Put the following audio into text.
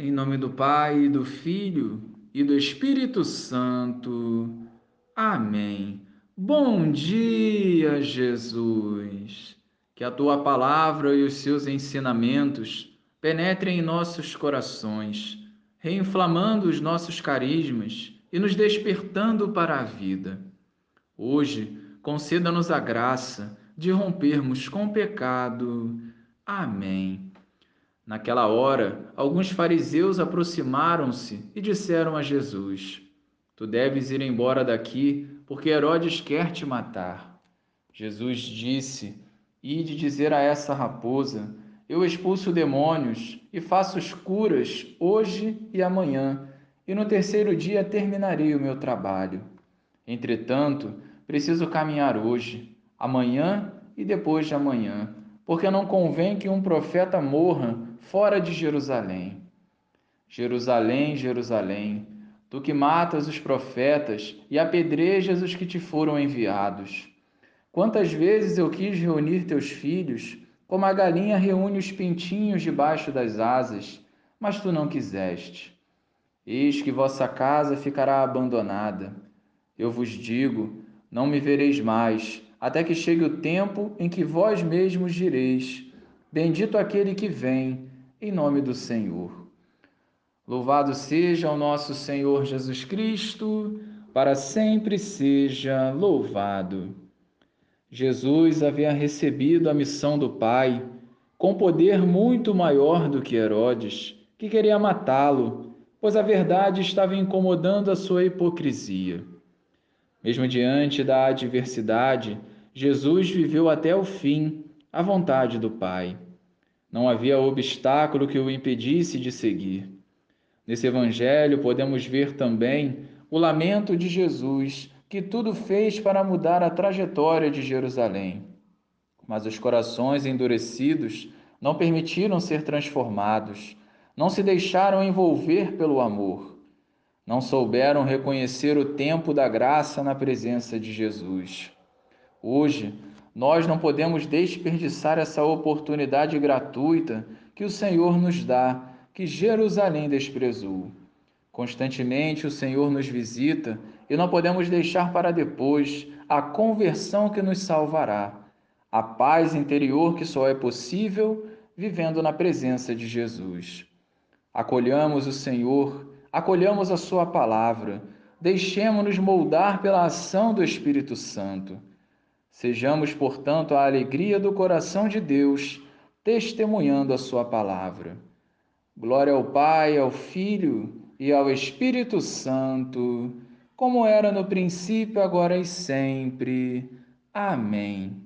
Em nome do Pai, do Filho e do Espírito Santo. Amém. Bom dia, Jesus. Que a tua palavra e os seus ensinamentos penetrem em nossos corações, reinflamando os nossos carismas e nos despertando para a vida. Hoje, conceda-nos a graça de rompermos com o pecado. Amém. Naquela hora, alguns fariseus aproximaram-se e disseram a Jesus: Tu deves ir embora daqui, porque Herodes quer te matar. Jesus disse: Ide dizer a essa raposa: Eu expulso demônios e faço curas hoje e amanhã, e no terceiro dia terminarei o meu trabalho. Entretanto, preciso caminhar hoje, amanhã e depois de amanhã porque não convém que um profeta morra fora de Jerusalém. Jerusalém, Jerusalém, tu que matas os profetas e apedrejas os que te foram enviados. Quantas vezes eu quis reunir teus filhos, como a galinha reúne os pintinhos debaixo das asas, mas tu não quiseste. Eis que vossa casa ficará abandonada. Eu vos digo: não me vereis mais até que chegue o tempo em que vós mesmos direis: Bendito aquele que vem, em nome do Senhor. Louvado seja o nosso Senhor Jesus Cristo, para sempre seja louvado. Jesus havia recebido a missão do Pai com poder muito maior do que Herodes, que queria matá-lo, pois a verdade estava incomodando a sua hipocrisia. Mesmo diante da adversidade, Jesus viveu até o fim a vontade do Pai. Não havia obstáculo que o impedisse de seguir. Nesse evangelho podemos ver também o lamento de Jesus, que tudo fez para mudar a trajetória de Jerusalém. Mas os corações endurecidos não permitiram ser transformados, não se deixaram envolver pelo amor não souberam reconhecer o tempo da graça na presença de Jesus. Hoje, nós não podemos desperdiçar essa oportunidade gratuita que o Senhor nos dá, que Jerusalém desprezou. Constantemente o Senhor nos visita e não podemos deixar para depois a conversão que nos salvará, a paz interior que só é possível vivendo na presença de Jesus. Acolhamos o Senhor acolhamos a Sua palavra, deixemos-nos moldar pela ação do Espírito Santo. Sejamos, portanto, a alegria do coração de Deus, testemunhando a Sua palavra. Glória ao Pai, ao Filho e ao Espírito Santo, como era no princípio, agora e sempre. Amém.